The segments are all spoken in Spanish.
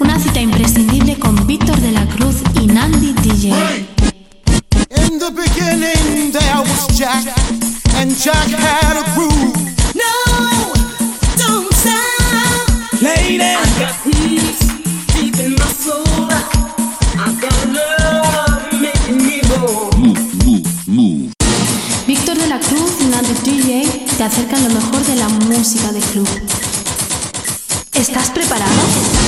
Una cita imprescindible con Víctor de la Cruz y Nandi DJ. In the beginning there was Jack, and Jack had a groove. No, don't stop. Lady, I got peace deep in my soul. I got love making me go. Víctor de la Cruz y Nandi DJ te acercan lo mejor de la música de club. ¿Estás preparado?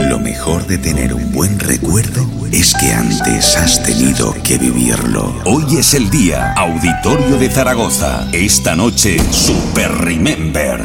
Lo mejor de tener un buen recuerdo es que antes has tenido que vivirlo. Hoy es el día, Auditorio de Zaragoza. Esta noche, Super Remember.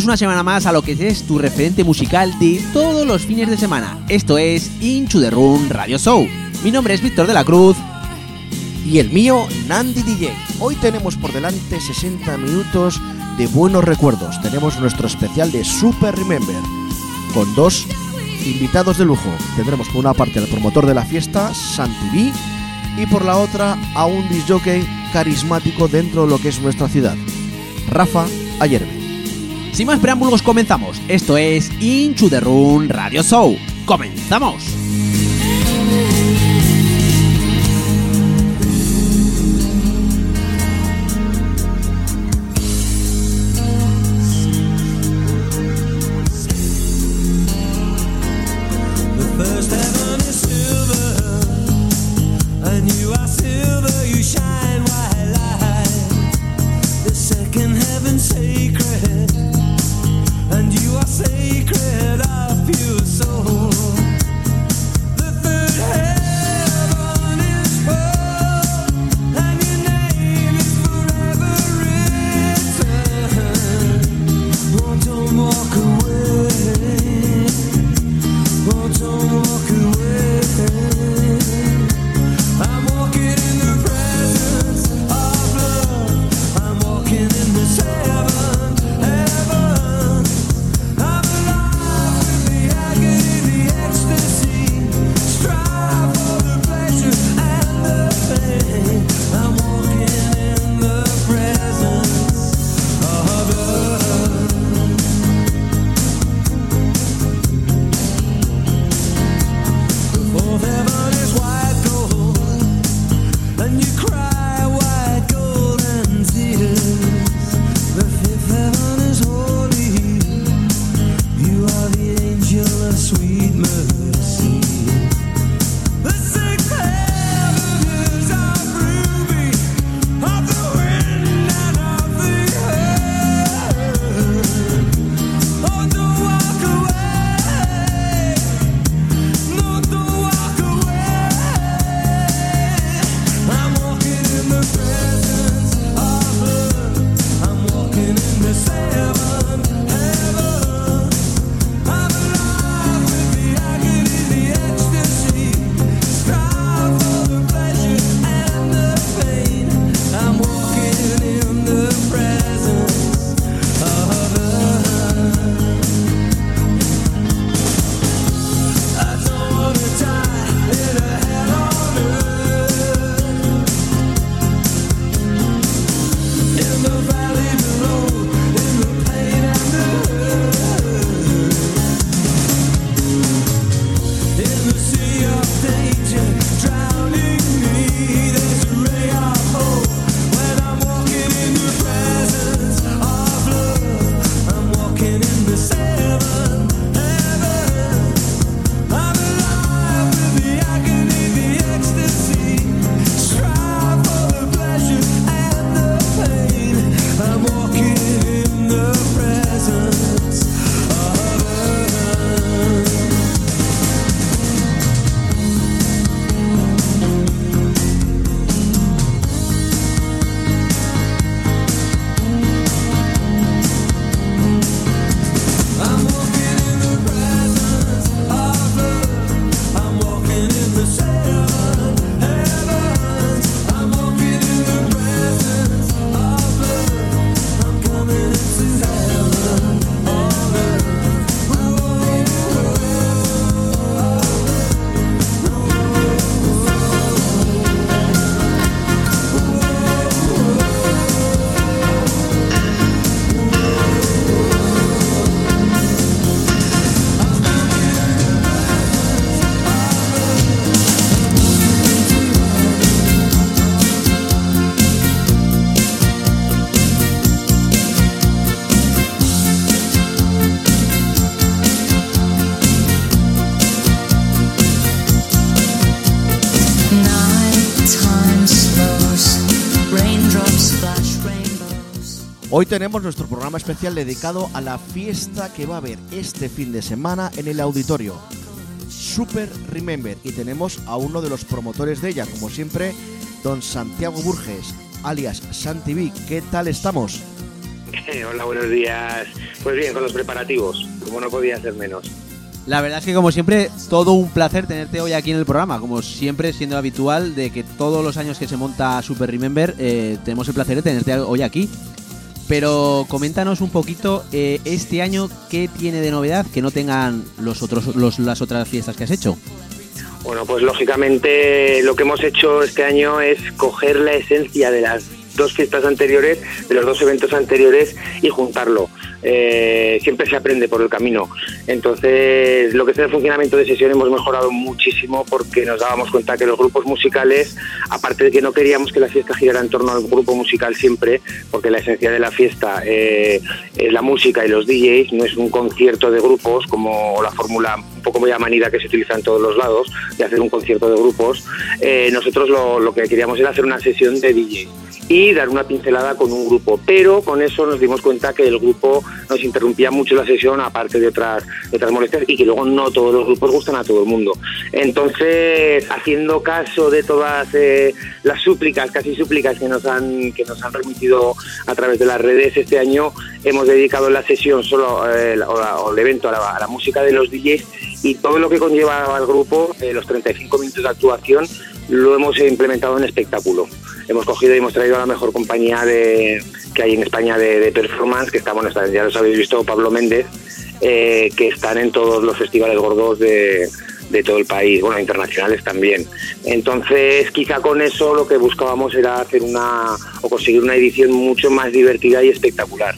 Bienvenidos una semana más a lo que es tu referente musical de todos los fines de semana. Esto es Into the Room Radio Show. Mi nombre es Víctor de la Cruz. Y el mío, Nandi DJ. Hoy tenemos por delante 60 minutos de buenos recuerdos. Tenemos nuestro especial de Super Remember con dos invitados de lujo. Tendremos por una parte al promotor de la fiesta, Santi B, y por la otra a un disjockey carismático dentro de lo que es nuestra ciudad, Rafa Ayerbe. Sin más preámbulos, comenzamos. Esto es Into the Room Radio Show. ¡Comenzamos! Hoy tenemos nuestro programa especial dedicado a la fiesta que va a haber este fin de semana en el auditorio. Super Remember y tenemos a uno de los promotores de ella, como siempre, don Santiago Burges, alias Santi ¿Qué tal estamos? Hola, buenos días. Pues bien, con los preparativos, como no podía ser menos. La verdad es que como siempre, todo un placer tenerte hoy aquí en el programa, como siempre siendo habitual de que todos los años que se monta Super Remember eh, tenemos el placer de tenerte hoy aquí. Pero coméntanos un poquito eh, este año qué tiene de novedad que no tengan los otros los, las otras fiestas que has hecho. Bueno, pues lógicamente lo que hemos hecho este año es coger la esencia de las dos fiestas anteriores, de los dos eventos anteriores y juntarlo. Eh, siempre se aprende por el camino. Entonces, lo que es el funcionamiento de sesión hemos mejorado muchísimo porque nos dábamos cuenta que los grupos musicales, aparte de que no queríamos que la fiesta girara en torno al grupo musical siempre, porque la esencia de la fiesta eh, es la música y los DJs, no es un concierto de grupos como la fórmula un poco muy amanida que se utiliza en todos los lados, de hacer un concierto de grupos. Eh, nosotros lo, lo que queríamos era hacer una sesión de DJs y dar una pincelada con un grupo. Pero con eso nos dimos cuenta que el grupo nos interrumpía mucho la sesión, aparte de otras, otras molestias, y que luego no todos los grupos gustan a todo el mundo. Entonces, haciendo caso de todas eh, las súplicas, casi súplicas que nos han que nos han remitido a través de las redes este año, hemos dedicado la sesión solo eh, o, el evento a la, música de los DJs y todo lo que conlleva al grupo, eh, los 35 minutos de actuación, lo hemos implementado en espectáculo hemos cogido y hemos traído a la mejor compañía de, que hay en España de, performance, que está, bueno, ya los habéis visto, Pablo Méndez, eh, que están en todos los festivales gordos de, todo el país, bueno, internacionales también. Entonces, quizá con eso lo que buscábamos era hacer una, o conseguir una edición mucho más divertida y espectacular.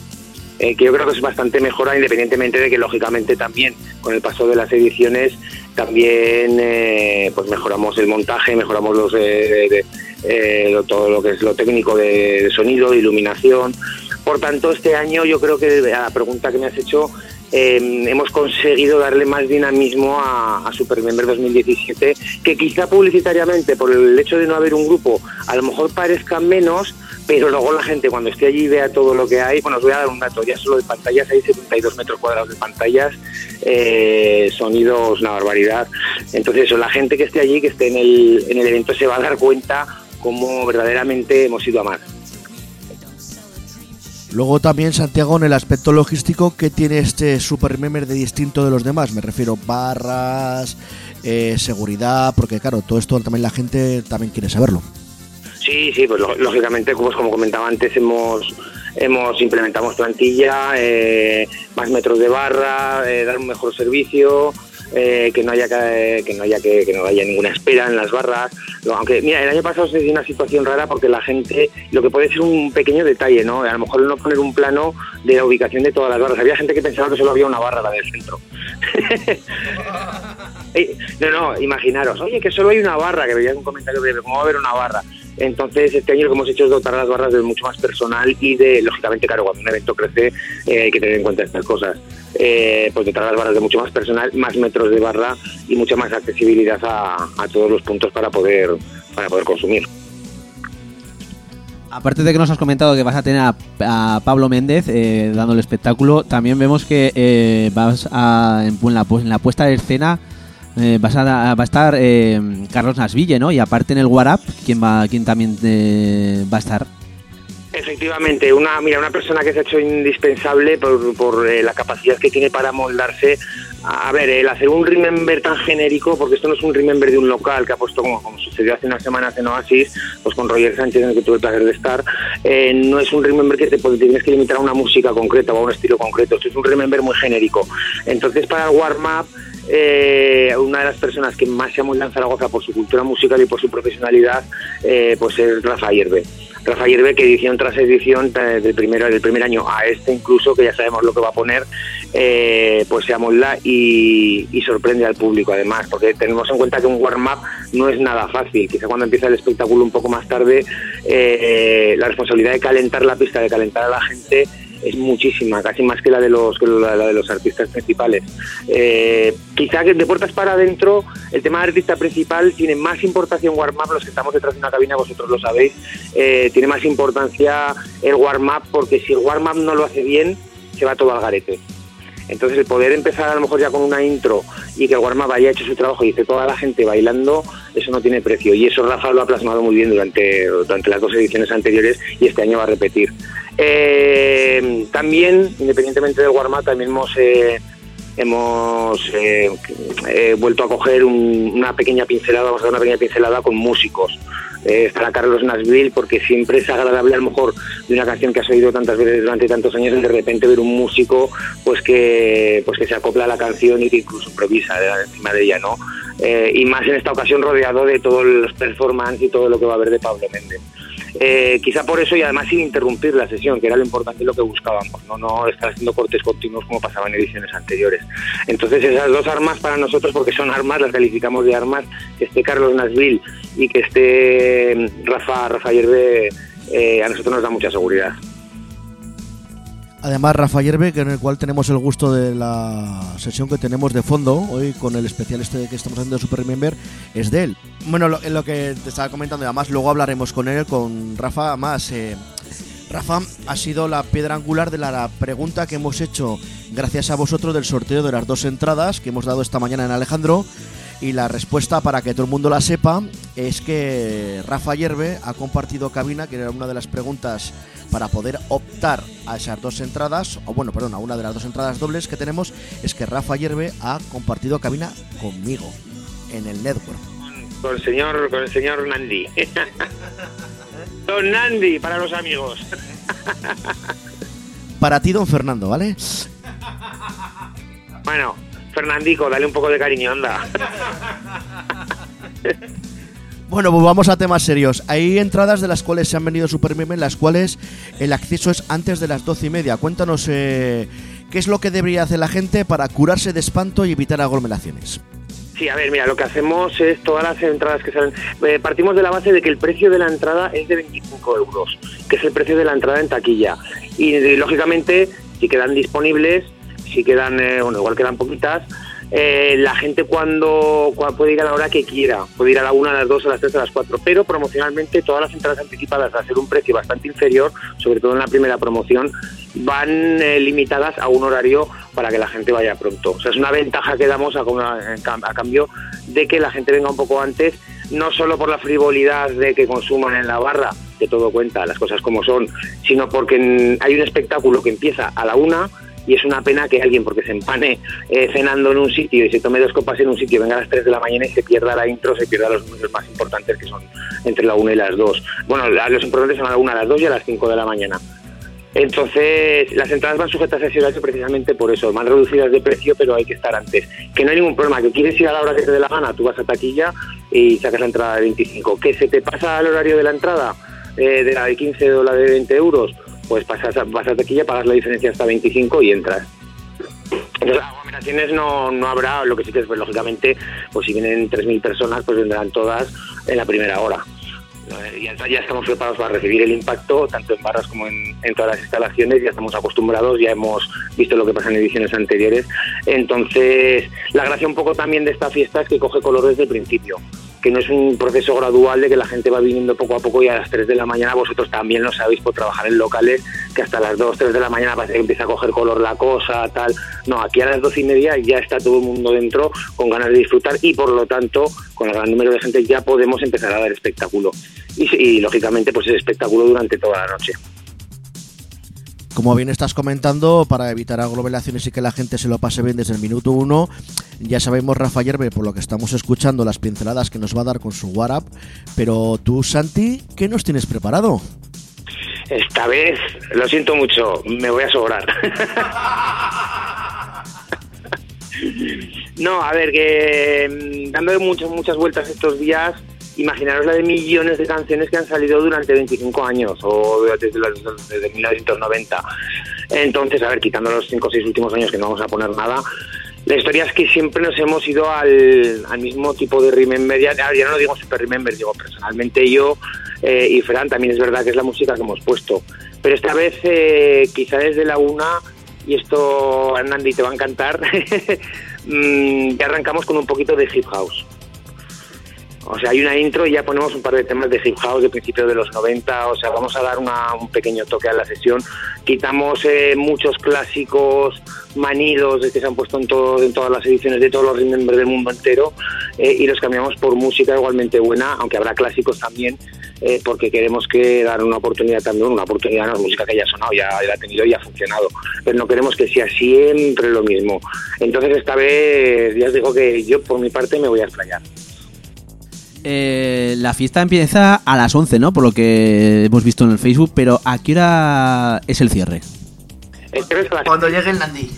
Eh, que yo creo que es bastante mejora, independientemente de que lógicamente también con el paso de las ediciones también eh, pues mejoramos el montaje, mejoramos los todo lo que es lo técnico de, sonido, de iluminación. Por tanto, este año yo creo que a la pregunta que me has hecho, em, hemos conseguido darle más dinamismo a, a Supermember 2017, que quizá publicitariamente, por el hecho de no haber un grupo, a lo mejor parezca menos, pero luego la gente cuando esté allí vea todo lo que hay, bueno, os voy a dar un dato, ya solo de pantallas hay 72 metros cuadrados de pantallas, eh, sonidos, una barbaridad. Entonces, eso, la gente que esté allí, que esté en el, en el evento, se va a dar cuenta cómo verdaderamente hemos ido a más. Luego también, Santiago, en el aspecto logístico, ¿qué tiene este Super Memer de distinto de los demás? Me refiero barras, eh, seguridad, porque claro, todo esto también la gente también quiere saberlo. Sí, sí, pues lógicamente, pues como comentaba antes, hemos hemos implementamos plantilla, eh, más metros de barra, eh, dar un mejor servicio, eh, que no haya que, no haya que, no haya ninguna espera en las barras. Aunque, mira, el año pasado se dio una situación rara porque la gente, lo que puede ser un pequeño detalle, ¿no? A lo mejor no poner un plano de la ubicación de todas las barras. Había gente que pensaba que solo había una barra, la del centro. no, no, imaginaros, oye, que solo hay una barra, que veía un comentario de cómo va a haber una barra. Entonces, este año lo que hemos hecho es dotar a las barras de mucho más personal y de, lógicamente, claro, cuando un evento crece eh, hay que tener en cuenta estas cosas. Eh, pues dotar a las barras de mucho más personal, más metros de barra y mucha más accesibilidad a, todos los puntos para poder, para poder consumir. Aparte de que nos has comentado que vas a tener a, Pablo Méndez eh, dando el espectáculo, también vemos que eh, vas a, en, la, en la puesta de escena eh, va a estar eh, Carlos Nasville, ¿no? Y aparte en el WhatsApp, ¿quién, va, quién también eh, va a estar? Efectivamente, una, mira, una persona que se ha hecho indispensable por, por la capacidad que tiene para moldarse. A ver, el hacer un remember tan genérico, porque esto no es un remember de un local que ha puesto como, como sucedió hace unas semanas en Oasis, pues con Roger Sánchez en el que tuve el placer de estar, no es un remember que te, tienes que limitar a una música concreta o a un estilo concreto, es un remember muy genérico. Entonces para el warm-up eh, una de las personas que más se ha en Zaragoza por su cultura musical y por su profesionalidad, eh, pues es Rafa Hierbe. Rafa Hierbe, que edición tras edición, eh, del, primero, del primer año a este incluso, que ya sabemos lo que va a poner, eh, pues se amolda y, y, sorprende al público además, porque tenemos en cuenta que un warm-up no es nada fácil. Quizá cuando empieza el espectáculo un poco más tarde, la responsabilidad de calentar la pista, de calentar a la gente, es muchísima, casi más que la de los, la, de los artistas principales. Eh, quizá que de puertas para adentro, el tema de artista principal tiene más importancia en warm-up, los que estamos detrás de una cabina, vosotros lo sabéis, eh, tiene más importancia el warm-up porque si el warm-up no lo hace bien, se va todo al garete. Entonces el poder empezar a lo mejor ya con una intro y que el warm-up haya hecho su trabajo y esté toda la gente bailando, eso no tiene precio. Y eso Rafa lo ha plasmado muy bien durante, durante las dos ediciones anteriores y este año va a repetir. Eh, también, independientemente del warm-up, también hemos, eh, hemos eh, eh, vuelto a coger un- una pequeña pincelada, vamos a una pequeña pincelada con músicos. Eh, estará Carlos Nasville porque siempre es agradable a lo mejor de una canción que has oído tantas veces durante tantos años y de repente ver un músico pues que pues que se acopla a la canción y que incluso improvisa de- encima de ella no Eh, y más en esta ocasión rodeado de todos los performance y todo lo que va a haber de Pablo Méndez Eh, quizá por eso y además sin interrumpir la sesión, que era lo importante lo que buscábamos, no, no estar haciendo cortes continuos como pasaba en ediciones anteriores. Entonces esas dos armas para nosotros, porque son armas, las calificamos de armas, que esté Carlos Nasville y que esté mm, Rafa, Rafa Hierve, eh, a nosotros nos da mucha seguridad. Además, Rafa Hierve, que en el cual tenemos el gusto de la sesión que tenemos de fondo hoy con el especial este que estamos haciendo de Super Remember, es de él. Bueno, lo, lo que te estaba comentando, además luego hablaremos con él, con Rafa, más. eh, Rafa ha sido la piedra angular de la pregunta que hemos hecho gracias a vosotros del sorteo de las dos entradas que hemos dado esta mañana en Alejandro. Y la respuesta, para que todo el mundo la sepa, es que Rafa Hierve ha compartido cabina, que era una de las preguntas para poder optar a esas dos entradas, o bueno, perdón, a una de las dos entradas dobles que tenemos, es que Rafa Hierve ha compartido cabina conmigo en el network. Con el señor, con el señor Nandi. Don Nandi para los amigos. Para ti, don Fernando, ¿vale? Bueno, Fernandico, dale un poco de cariño, anda. Bueno, pues vamos a temas serios. Hay entradas de las cuales se han venido Super Meme, en las cuales el acceso es antes de las doce y media. Cuéntanos eh, qué es lo que debería hacer la gente para curarse de espanto y evitar aglomeraciones. Sí, a ver, mira, lo que hacemos es todas las entradas que salen. eh, partimos de la base de que el precio de la entrada es de 25 euros, que es el precio de la entrada en taquilla. Y, eh, lógicamente, si quedan disponibles, si quedan, eh, bueno, igual quedan poquitas, eh, la gente cuando, cua- puede ir a la hora que quiera, puede ir a la 1, a las 2, a las 3, a las 4, pero promocionalmente todas las entradas anticipadas a ser un precio bastante inferior, sobre todo en la primera promoción, van eh, limitadas a un horario para que la gente vaya pronto. O sea, es una ventaja que damos a, a- cambio de que la gente venga un poco antes, no solo por la frivolidad de que consuman en la barra, que todo cuenta, las cosas como son, sino porque hay un espectáculo que empieza a la una y es una pena que alguien, porque se empane eh, cenando en un sitio y se tome dos copas en un sitio, venga a las 3 de la mañana y se pierda la intro, se pierda los números más importantes que son entre la 1 y las 2. Bueno, los importantes son a la 1, a las 2 y a las 5 de la mañana. Entonces, las entradas van sujetas a ese horario precisamente por eso, van reducidas de precio, pero hay que estar antes. Que no hay ningún problema, que quieres ir a la hora que te dé la gana, tú vas a taquilla y sacas la entrada de 25. Que se te pasa el horario de la entrada, eh, de la de 15 o la de 20 euros, pues pasas vas a taquilla, pagas la diferencia hasta 25 y entras. Entonces, aglomeraciones no, no habrá, lo que sí que es, pues, lógicamente, pues si vienen 3.000 personas, pues vendrán todas en la primera hora. Eh, Ya, ya estamos preparados para recibir el impacto, tanto en barras como en, en todas las instalaciones, ya estamos acostumbrados, ya hemos visto lo que pasa en ediciones anteriores. Entonces, la gracia un poco también de esta fiesta es que coge color desde el principio, que no es un proceso gradual de que la gente va viniendo poco a poco y a las 3 de la mañana vosotros también lo sabéis por trabajar en locales, que hasta las 2, 3 de la mañana parece que empieza a coger color la cosa, tal. No, aquí a las 12 y media ya está todo el mundo dentro con ganas de disfrutar y por lo tanto, con el gran número de gente ya podemos empezar a dar espectáculo. Y, y, lógicamente pues es espectáculo durante toda la noche. Como bien estás comentando, para evitar aglomeraciones y que la gente se lo pase bien desde el minuto uno, ya sabemos, Rafa Yerbe, por lo que estamos escuchando, las pinceladas que nos va a dar con su WhatsApp. Pero tú, Santi, ¿qué nos tienes preparado? Esta vez, lo siento mucho, me voy a sobrar. no, a ver, que mm, dando muchas, muchas vueltas estos días, imaginaros la de millones de canciones que han salido durante 25 años o desde, desde 1990. Entonces, a ver, quitando los 5 o 6 últimos años que no vamos a poner nada, la historia es que siempre nos hemos ido al, mismo tipo de Remember. Ya, ya no lo digo Super Remember, digo personalmente yo eh, y Fran también es verdad que es la música que hemos puesto. Pero esta vez, eh, quizá desde la una, y esto, Nandi, te va a encantar, mm, ya arrancamos con un poquito de hip house. O sea, hay una intro y ya ponemos un par de temas de hip house de principios de los 90. O sea, vamos a dar una- un pequeño toque a la sesión. Quitamos eh, muchos clásicos manidos que se han puesto en, todo- todas las ediciones de todos los Remember del mundo entero eh, y los cambiamos por música igualmente buena, aunque habrá clásicos también eh, porque queremos que dar una oportunidad también, una oportunidad no es música que ya ha sonado, ya, ya ha tenido y ha funcionado, pero no queremos que sea siempre lo mismo. Entonces esta vez ya os digo que yo por mi parte me voy a explayar. Eh, la fiesta empieza a las 11, ¿no? Por lo que hemos visto en el Facebook, pero ¿a qué hora es el cierre? El cierre es a las- Cuando llegue el Nandi.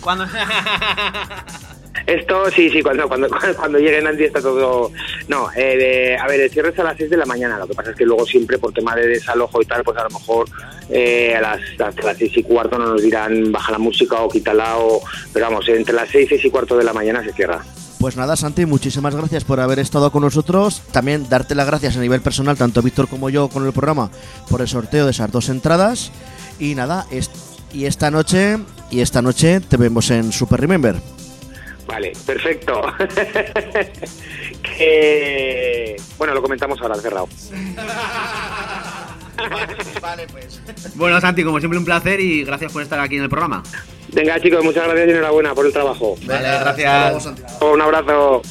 Esto sí, sí, cuando, cuando, cuando llegue Nancy está todo... No, eh, de- a ver, el cierre es a las 6 de la mañana, lo que pasa es que luego siempre por tema de desalojo y tal, pues a lo mejor eh, a las, hasta las 6 y cuarto no nos dirán baja la música o quítala, o, pero vamos, entre las 6, 6 y cuarto de la mañana se cierra. Pues nada, Santi, muchísimas gracias por haber estado con nosotros. También darte las gracias a nivel personal, tanto Víctor como yo, con el programa, por el sorteo de esas dos entradas. Y nada, es- y esta noche, y esta noche te vemos en Super Remember. Vale, perfecto. que... Bueno, lo comentamos ahora, cerrado. Vale, pues. Bueno, Santi, como siempre un placer y gracias por estar aquí en el programa. Venga chicos, muchas gracias y enhorabuena por el trabajo. Vale, gracias. Un abrazo.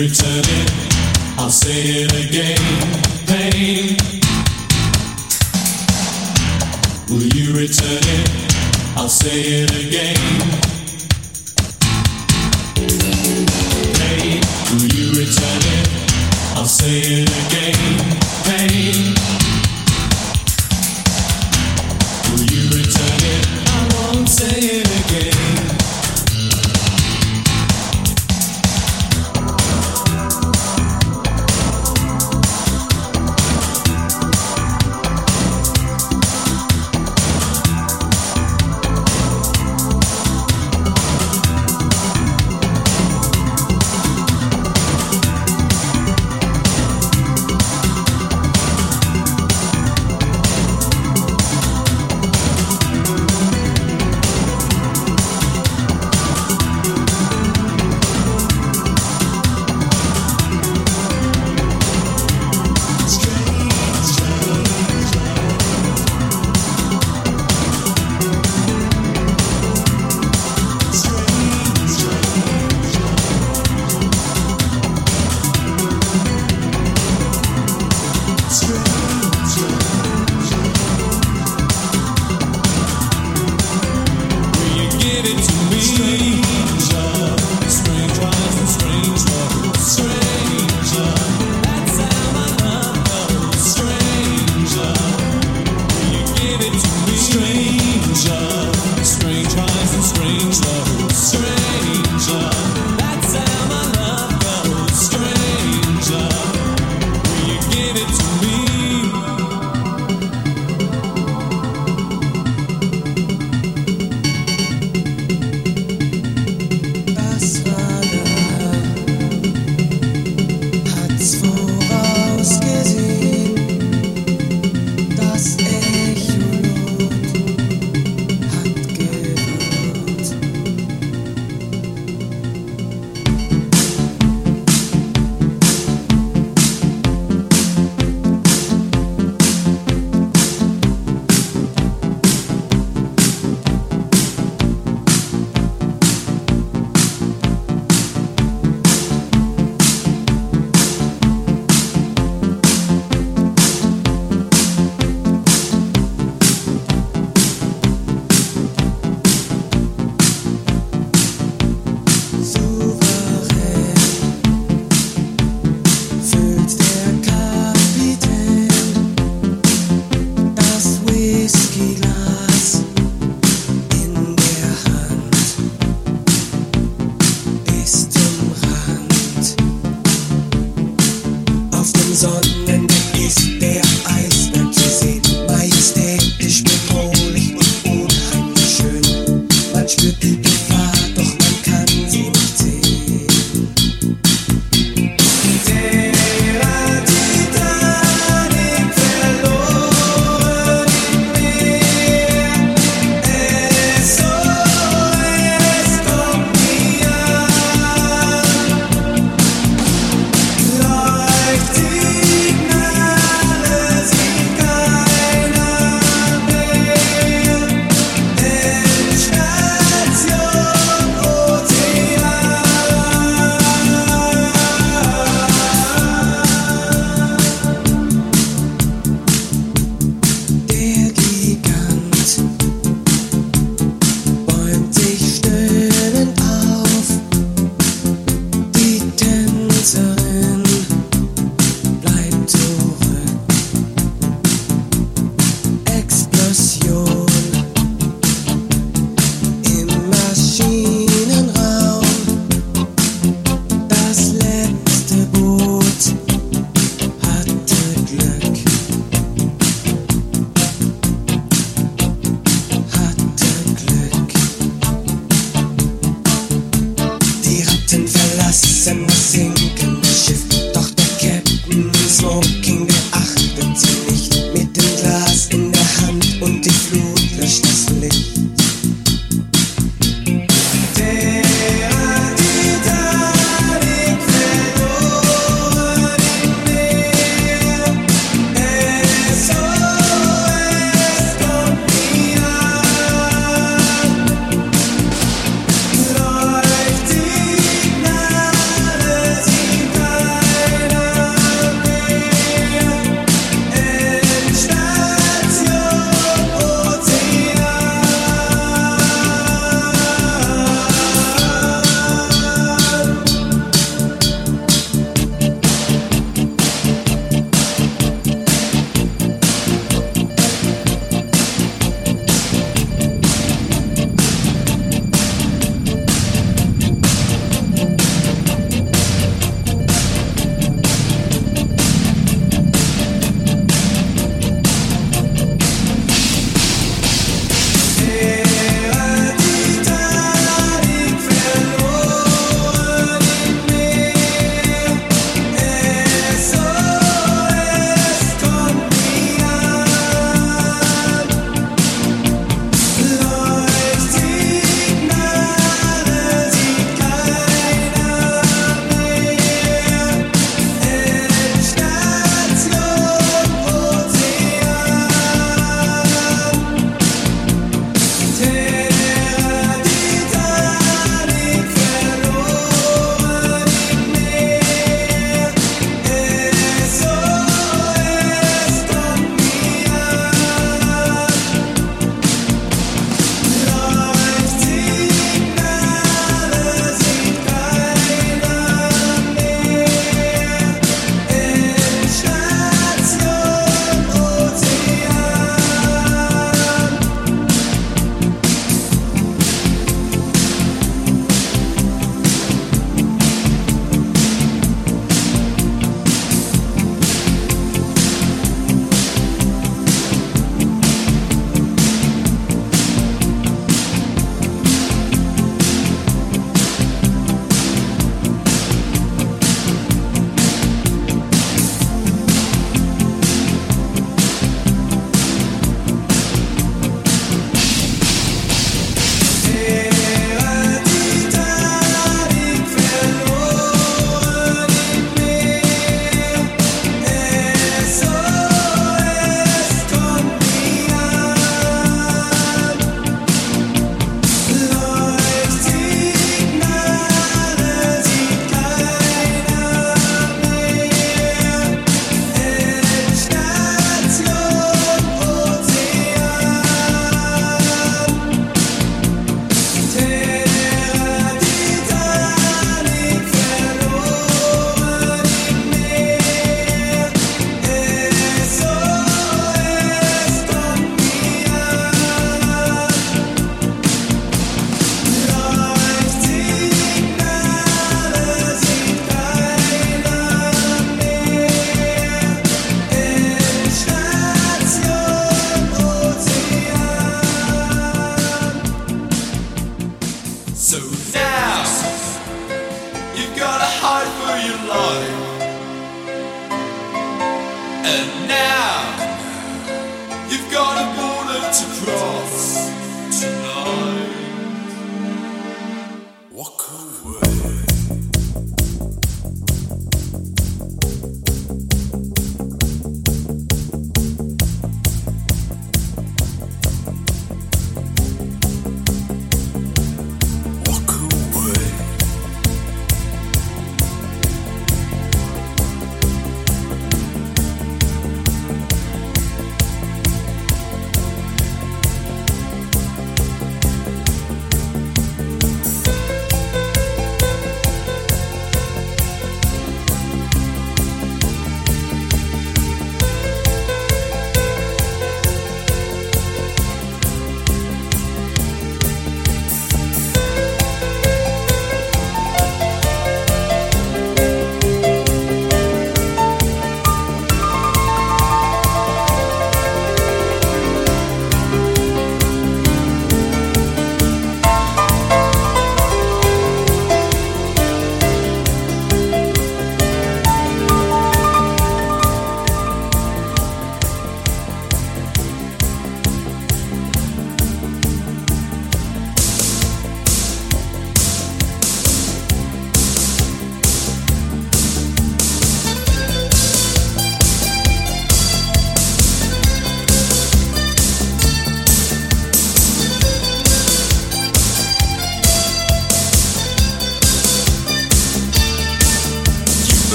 return it, I'll say it again. Pain. Will you return it? I'll say it again.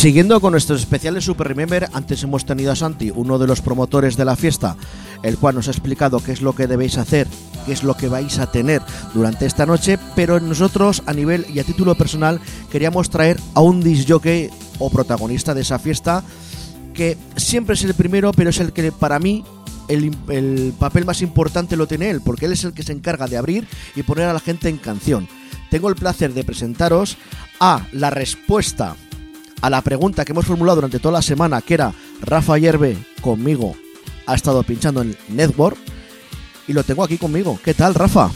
Siguiendo con nuestros especiales Super Remember, antes hemos tenido a Santi, uno de los promotores de la fiesta, el cual nos ha explicado qué es lo que debéis hacer, qué es lo que vais a tener durante esta noche, pero nosotros a nivel y a título personal queríamos traer a un disc jockey o protagonista de esa fiesta que siempre es el primero, pero es el que para mí el, el papel más importante lo tiene él, porque él es el que se encarga de abrir y poner a la gente en canción. Tengo el placer de presentaros a la respuesta a la pregunta que hemos formulado durante toda la semana, que era Rafa Yerbe conmigo ha estado pinchando en Network y lo tengo aquí conmigo. ¿Qué tal, Rafa?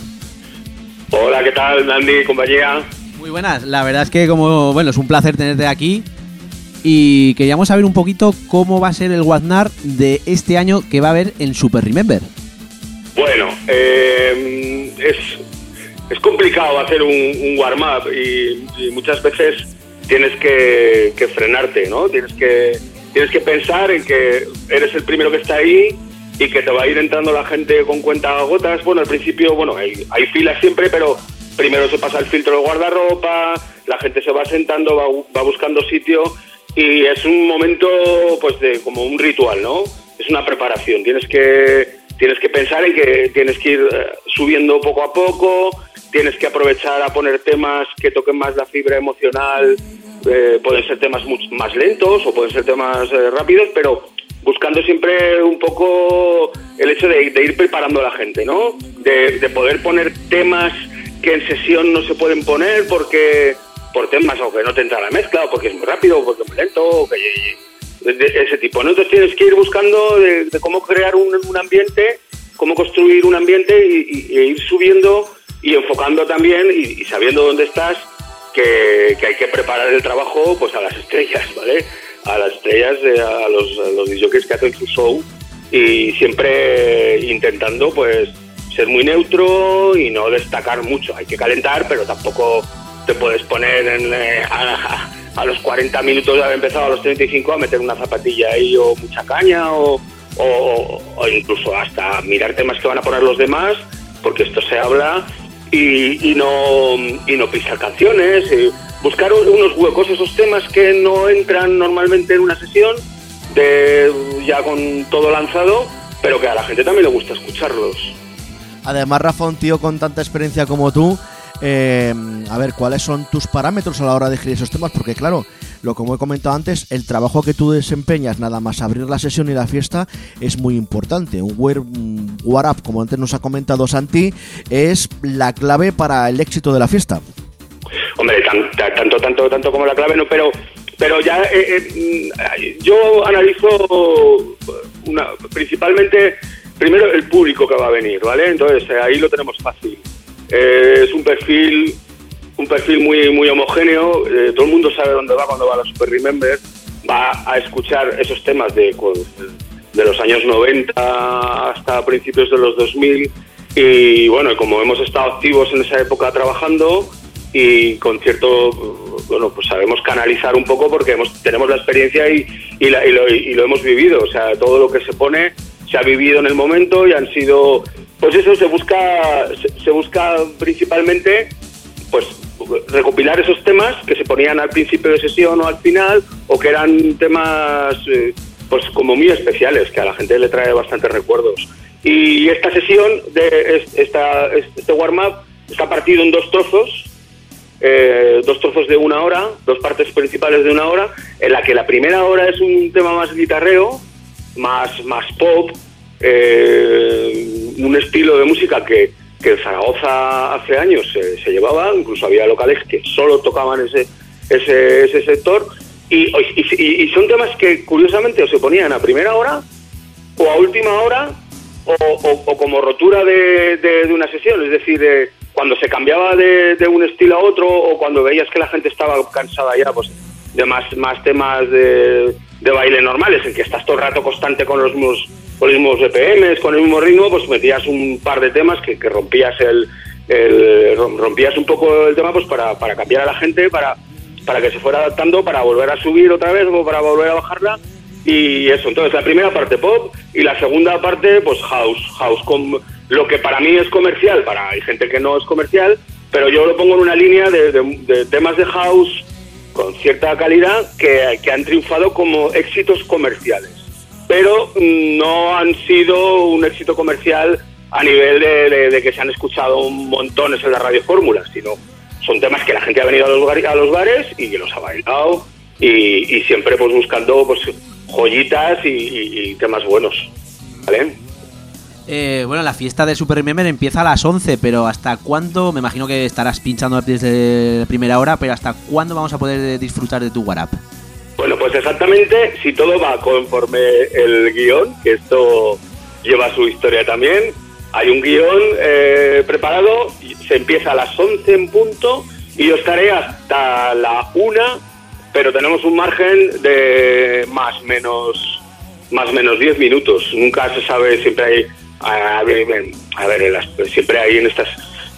Hola, ¿qué tal, Nandi, compañía? Muy buenas, la verdad es que como bueno, es un placer tenerte aquí y queríamos saber un poquito cómo va a ser el Waznar de este año que va a haber en Super Remember. Bueno, eh, es, es complicado hacer un, un warm-up y, y muchas veces tienes que, que frenarte, ¿no? Tienes que, tienes que pensar en que eres el primero que está ahí y que te va a ir entrando la gente con cuenta gotas. Bueno, al principio, bueno, hay, hay filas siempre, pero primero se pasa el filtro de guardarropa, la gente se va sentando, va, va buscando sitio y es un momento, pues, de como un ritual, ¿no? Es una preparación. Tienes que, tienes que pensar en que tienes que ir eh, subiendo poco a poco, tienes que aprovechar a poner temas que toquen más la fibra emocional. Eh, pueden ser temas much- más lentos o pueden ser temas eh, rápidos, pero buscando siempre un poco el hecho de, ir preparando a la gente, ¿no? De, de poder poner temas que en sesión no se pueden poner porque por temas o que no te entra la mezcla o porque es muy rápido o porque es muy lento o que de, ese tipo. Entonces tienes que ir buscando de, cómo crear un, ambiente, cómo construir un ambiente y, y- e ir subiendo y enfocando también y, sabiendo dónde estás que, hay que preparar el trabajo pues a las estrellas, ¿vale? A las estrellas, de- a los, DJs que hacen su show y siempre intentando pues ser muy neutro y no destacar mucho. Hay que calentar, pero tampoco te puedes poner eh, a, a los 40 minutos de haber empezado a los 35 a meter una zapatilla ahí o mucha caña o, o- o incluso hasta mirar temas que van a poner los demás, porque esto se habla y, y no, y no pisar canciones, y buscar un- unos huecos, esos temas que no entran normalmente en una sesión, de ya con todo lanzado, pero que a la gente también le gusta escucharlos. Además, Rafa, un tío con tanta experiencia como tú, eh, a ver, ¿cuáles son tus parámetros a la hora de elegir esos temas? Porque claro, lo como he comentado antes, el trabajo que tú desempeñas nada más abrir la sesión y la fiesta es muy importante. Un wear up, como antes nos ha comentado Santi, es la clave para el éxito de la fiesta. Hombre, tan- ta- tanto, tanto, tanto como la clave, no, pero, pero ya eh, eh, mm, yo analizo una, principalmente primero el público que va a venir, ¿vale? Entonces eh, ahí lo tenemos fácil. Eh, es un perfil, un perfil muy, muy homogéneo. eh, todo el mundo sabe dónde va cuando va a la Super Remember. Va a escuchar esos temas de, cu- de los años 90 hasta principios de los 2000 y bueno, como hemos estado activos en esa época trabajando y con cierto, bueno, pues sabemos canalizar un poco porque hemos, tenemos la experiencia y, y, la- y lo, y lo hemos vivido, o sea, todo lo que se pone se ha vivido en el momento y han sido, pues eso se busca, se busca principalmente pues recopilar esos temas que se ponían al principio de sesión o al final o que eran temas eh, pues como muy especiales que a la gente le trae bastantes recuerdos. Y esta sesión de este warm up está partido en dos trozos eh, dos trozos de una hora dos partes principales de una hora en la que la primera hora es un tema más guitarreo más más pop eh, un estilo de música que, que en Zaragoza hace años se, llevaba, incluso había locales que solo tocaban ese, ese, ese sector, y, y- son temas que curiosamente o se ponían a primera hora o a última hora o, como rotura de, de- una sesión, es decir, eh, cuando se cambiaba de, de un estilo a otro o cuando veías que la gente estaba cansada ya pues de más, más temas de, de baile normales, en que estás todo el rato constante con los mismos, con los mismos BPMs, con el mismo ritmo, pues metías un par de temas que, rompías el, el- rom- rompías un poco el tema pues para, para cambiar a la gente, para, para que se fuera adaptando, para volver a subir otra vez o para volver a bajarla y eso. Entonces la primera parte pop y la segunda parte pues house, house con lo que para mí es comercial, para hay gente que no es comercial, pero yo lo pongo en una línea de, de- de temas de house con cierta calidad que, que han triunfado como éxitos comerciales. Pero no han sido un éxito comercial a nivel de, que se han escuchado montones en la radio fórmula, sino son temas que la gente ha venido a los, bares y que los ha bailado y, siempre pues buscando pues joyitas y, temas buenos. ¿Vale? Eh, bueno, la fiesta de Super empieza a las 11, pero ¿hasta cuándo? Me imagino que estarás pinchando desde la primera hora, pero ¿hasta cuándo vamos a poder disfrutar de tu Warap? Bueno, pues exactamente, si todo va conforme el guion, que esto lleva su historia también, hay un guion eh, preparado, se empieza a las 11 en punto y yo estaré hasta la 1, pero tenemos un margen de más menos más menos 10 minutos. Nunca se sabe, siempre hay a ver, a ver, siempre hay en estas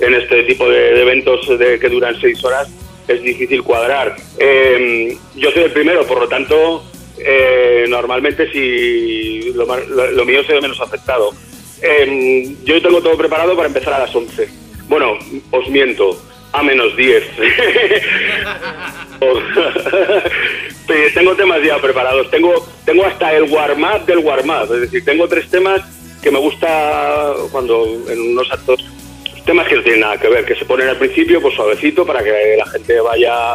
en este tipo de, de eventos de, que duran 6 horas es difícil cuadrar. Eh, yo soy el primero, por lo tanto, eh, normalmente si lo, lo- mío se ve menos afectado. Eh, yo tengo todo preparado para empezar a las 11. Bueno, os miento, a menos 10. O- Pero tengo temas ya preparados. Tengo, tengo hasta el warm-up del warm-up. Es decir, tengo tres temas que me gusta cuando en unos actos temas que no tienen nada que ver, que se ponen al principio pues suavecito para que la gente vaya...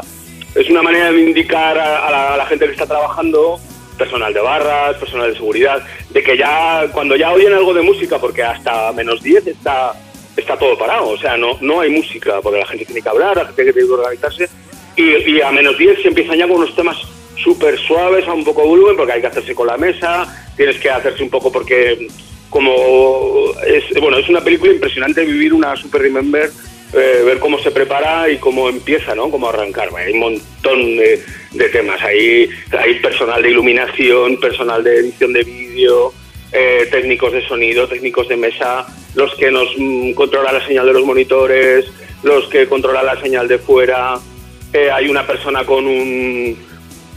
Es una manera de indicar a, la gente que está trabajando, personal de barras, personal de seguridad, de que ya cuando ya oyen algo de música, porque hasta menos 10 está, está todo parado, o sea, no, no hay música, porque la gente tiene que hablar, la gente tiene que organizarse, y, y a menos 10 se empiezan ya con unos temas súper suaves, a un poco volumen, porque hay que hacerse con la mesa, tienes que hacerse un poco porque como es bueno es una película impresionante vivir una Super Remember eh, ver cómo se prepara y cómo empieza no cómo arrancar. Hay un montón de, temas. Hay hay personal de iluminación personal de edición de vídeo eh, técnicos de sonido técnicos de mesa los que nos mm, controlan la señal de los monitores los que controlan la señal de fuera. Eh, hay una persona con un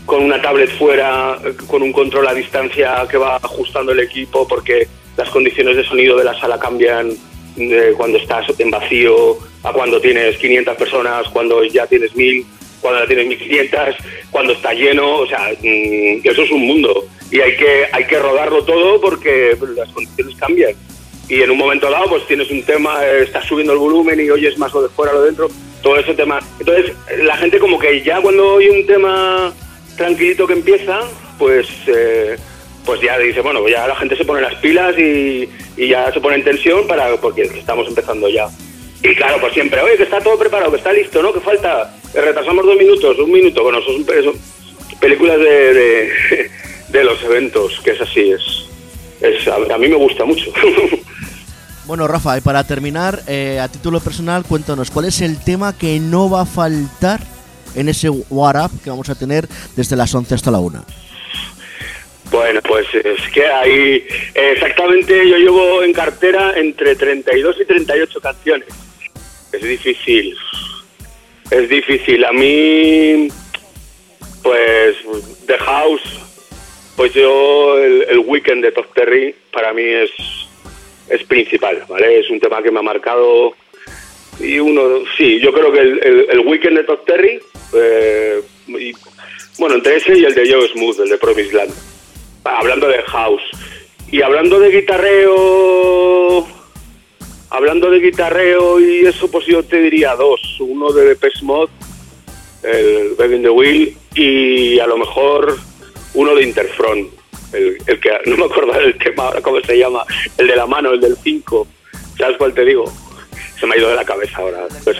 con una tablet fuera, con un control a distancia que va ajustando el equipo porque las condiciones de sonido de la sala cambian de cuando estás en vacío a cuando tienes 500 personas, cuando ya tienes 1000, cuando ya tienes 1500, cuando está lleno, o sea, mm, eso es un mundo y hay que hay que rodarlo todo porque las condiciones cambian. Y en un momento dado, pues tienes un tema, eh, estás subiendo el volumen y oyes más lo de fuera, lo de dentro, todo ese tema. Entonces, la gente como que ya cuando oye un tema tranquilito que empieza, pues eh, pues ya dice, bueno, ya la gente se pone las pilas y, y ya se pone en tensión para porque estamos empezando ya. Y claro, pues siempre, oye, que está todo preparado, que está listo, ¿no? Que falta, retrasamos dos minutos, un minuto. Bueno, son, películas de, de, los eventos, que es así, es, es a, mí me gusta mucho. Bueno, Rafa, y para terminar, eh, a título personal, cuéntanos, ¿cuál es el tema que no va a faltar en ese What Up que vamos a tener desde las 11 hasta la 1? Bueno, pues es que ahí exactamente yo llevo en cartera entre 32 y 38 canciones. Es difícil. Es difícil. A mí, pues, The House, pues yo, el, el weekend de Top Terry, para mí es, es principal, ¿vale? Es un tema que me ha marcado. Y uno, sí, yo creo que el, el, weekend de Top Terry, eh, bueno, entre ese y el de Joe Smooth, el de Promised Land hablando de house. Y hablando de guitarreo hablando de guitarreo y eso pues yo te diría dos. Uno de Depeche Mode el Begging the Wheel y a lo mejor uno de Interfront el, el que no me acuerdo del tema ahora cómo se llama el de la mano el del 5 ¿sabes cuál te digo? se me ha ido de la cabeza ahora. Pues,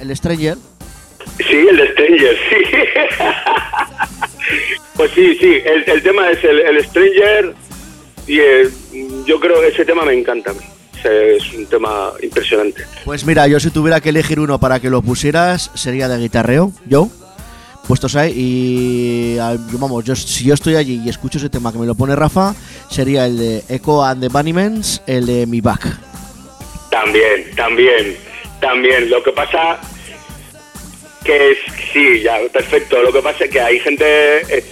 ¿El Stranger? Sí, el de Stranger, sí. pues sí, sí, el, el tema es el, el Stranger y eh, yo creo que ese tema me encanta a mí. Es un tema impresionante. Pues mira, yo si tuviera que elegir uno para que lo pusieras, sería de guitarreo, yo. Puestos ahí y yo, vamos, yo, si yo estoy allí y escucho ese tema que me lo pone Rafa, sería el de Echo and the Bunnymen, el de Mi Back. También, también, también. Lo que pasa que sí, ya, perfecto. Lo que pasa es que hay gente, eh,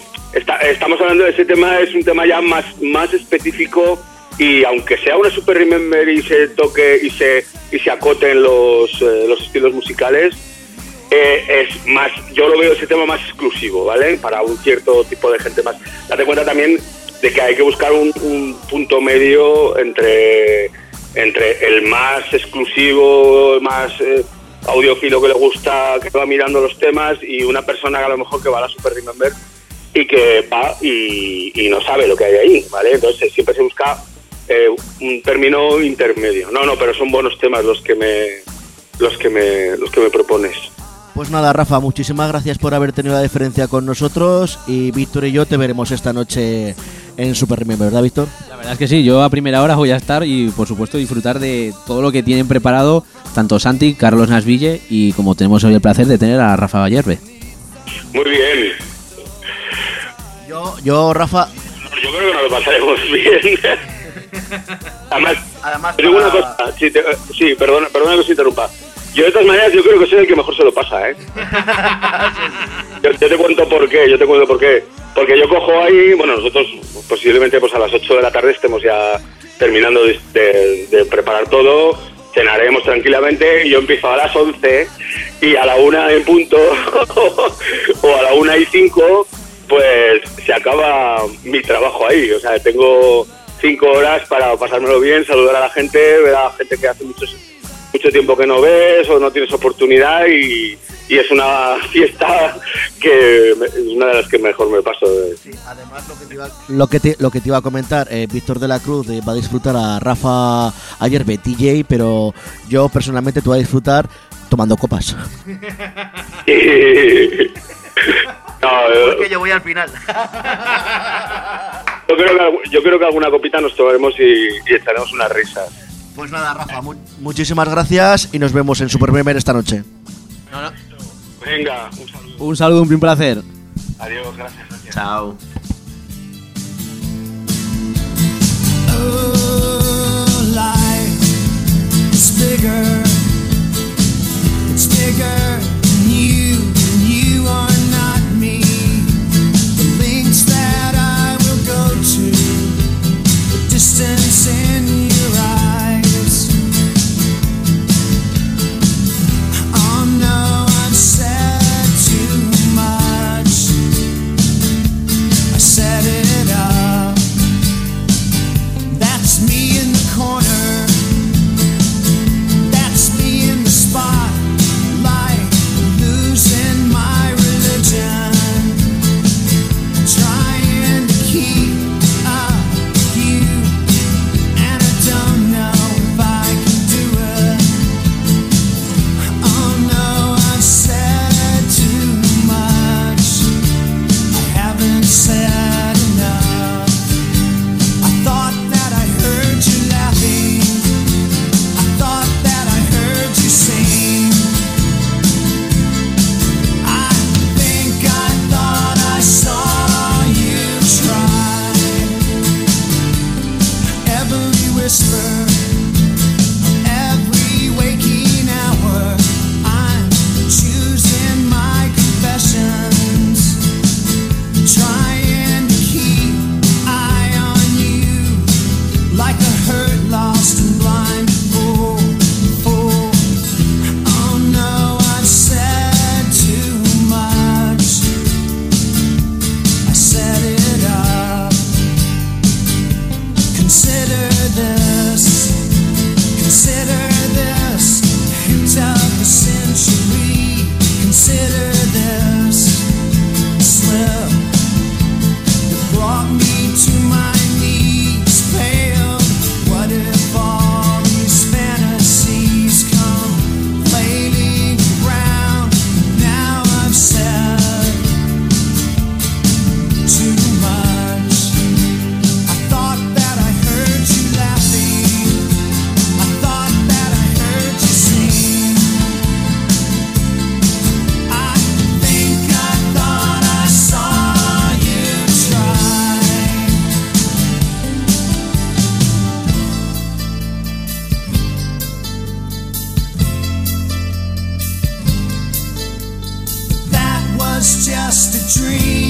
estamos hablando de ese tema, es un tema ya más, más específico y aunque sea una super remember y se toque y se, y se acoten los, eh, los estilos musicales, eh, es más, yo lo veo ese tema más exclusivo, ¿vale? Para un cierto tipo de gente más. Date cuenta también de que hay que buscar un, un punto medio entre, entre el más exclusivo, más audiófilo que le gusta, que va mirando los temas, y una persona que a lo mejor que va a la Super Remember y que va y, y no sabe lo que hay ahí, ¿vale? Entonces siempre se busca eh, un término intermedio. No, no, pero son buenos temas los que me los que me los que me propones. Pues nada, Rafa, muchísimas gracias por haber tenido la diferencia con nosotros y Víctor y yo te veremos esta noche en Super Remember, ¿verdad, Víctor? La verdad es que sí, yo a primera hora voy a estar y por supuesto disfrutar de todo lo que tienen preparado tanto Santi, Carlos Nasville y como tenemos hoy el placer de tener a Rafa Vallerbe. Muy bien. Yo, yo Rafa, Yo creo que nos lo pasaremos bien. Además, Además, te digo una para- cosa, sí, te- sí, perdona, perdona que os interrumpa. Yo de todas maneras yo creo que soy el que mejor se lo pasa, ¿eh? yo, yo te cuento por qué, yo te cuento por qué. Porque yo cojo ahí, bueno, nosotros posiblemente pues a las 8 de la tarde estemos ya terminando de, de- de preparar todo, cenaremos tranquilamente yo empiezo a las 11 y a la una en punto o a la una y 5 pues se acaba mi trabajo ahí. O sea, tengo cinco horas para pasármelo bien, saludar a la gente, ver a la gente que hace muchos, mucho tiempo que no ves o no tienes oportunidad y, y es una fiesta que es una de las que mejor me paso. además lo que te iba, lo que te, lo que te iba a comentar, eh, Víctor de la Cruz eh, va a disfrutar a Rafa ayer DJ, pero yo personalmente te voy a disfrutar tomando copas. No, eh, yo voy al final. yo, creo que, yo creo que alguna copita nos tomaremos y, y echaremos unas risas. Pues nada, Rafa, mu- muchísimas gracias y nos vemos en Super Remember esta noche. Venga, un saludo. Un saludo, un placer. Adiós, gracias. gracias. Chao. Oh, dream.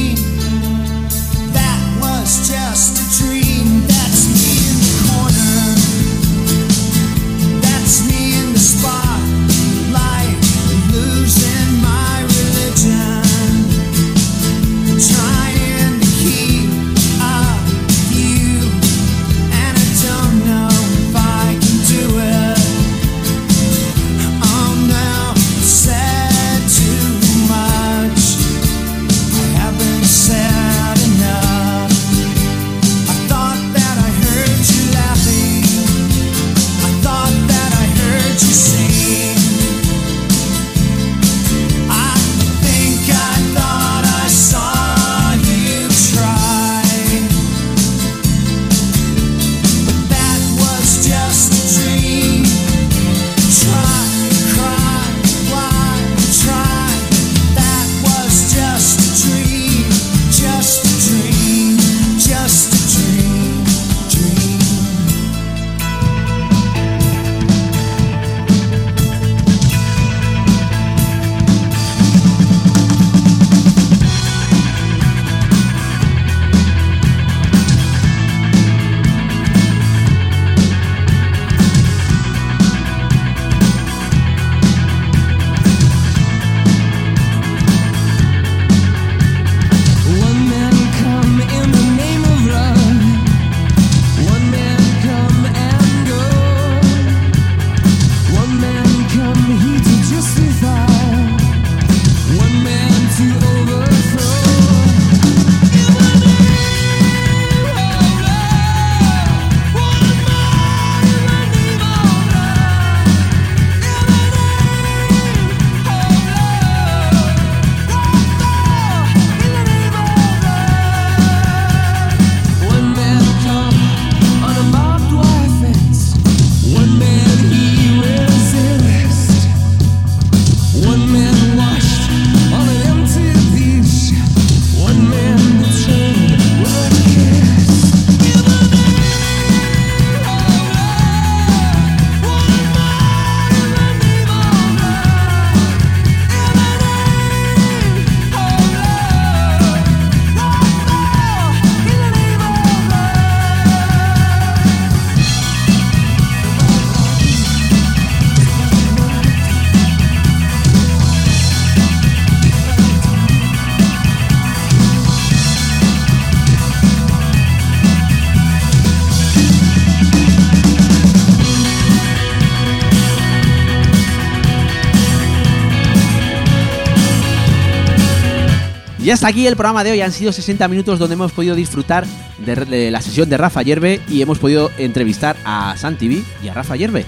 Y hasta aquí el programa de hoy. Han sido 60 minutos donde hemos podido disfrutar de, de la sesión de Rafa Yerbe y hemos podido entrevistar a Santi y a Rafa Yerbe.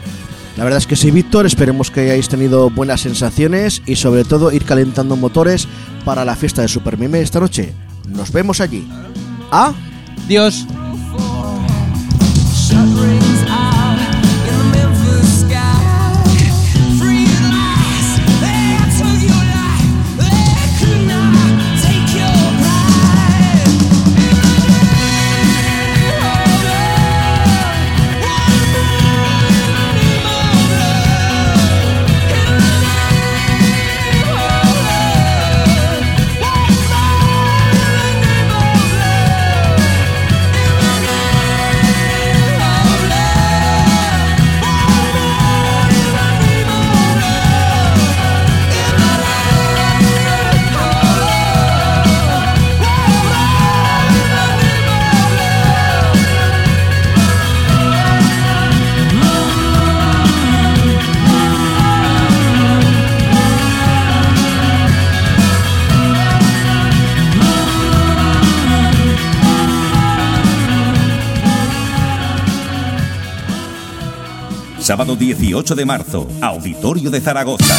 La verdad es que sí, Víctor. Esperemos que hayáis tenido buenas sensaciones y sobre todo ir calentando motores para la fiesta de Super Mime esta noche. Nos vemos allí. Adiós. Sábado 18 de marzo, Auditorio de Zaragoza.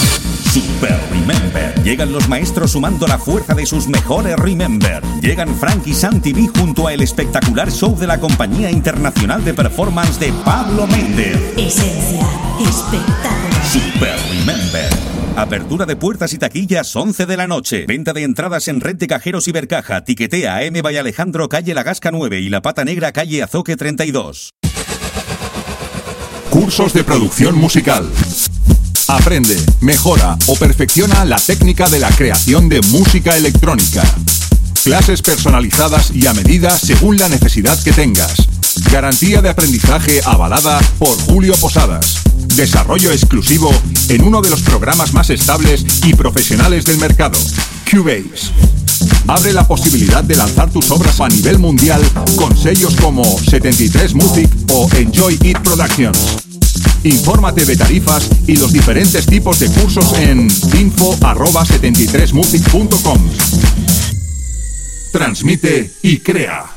Super Remember. Llegan los maestros sumando la fuerza de sus mejores Remember. Llegan Frank y Santi B junto a el espectacular show de la Compañía Internacional de Performance de Pablo Méndez. Esencia, espectáculo. Super Remember. Apertura de puertas y taquillas 11 de la noche. Venta de entradas en Red de Cajeros y Bercaja. Tiquetea M. Valle Alejandro, calle La Gasca 9 y La Pata Negra, calle Azoque 32. Cursos de producción musical. Aprende, mejora o perfecciona la técnica de la creación de música electrónica. Clases personalizadas y a medida según la necesidad que tengas. Garantía de aprendizaje avalada por Julio Posadas. Desarrollo exclusivo en uno de los programas más estables y profesionales del mercado, Cubase. Abre la posibilidad de lanzar tus obras a nivel mundial con sellos como 73 Music o Enjoy It Productions. Infórmate de tarifas y los diferentes tipos de cursos en info@73music.com. Transmite y crea.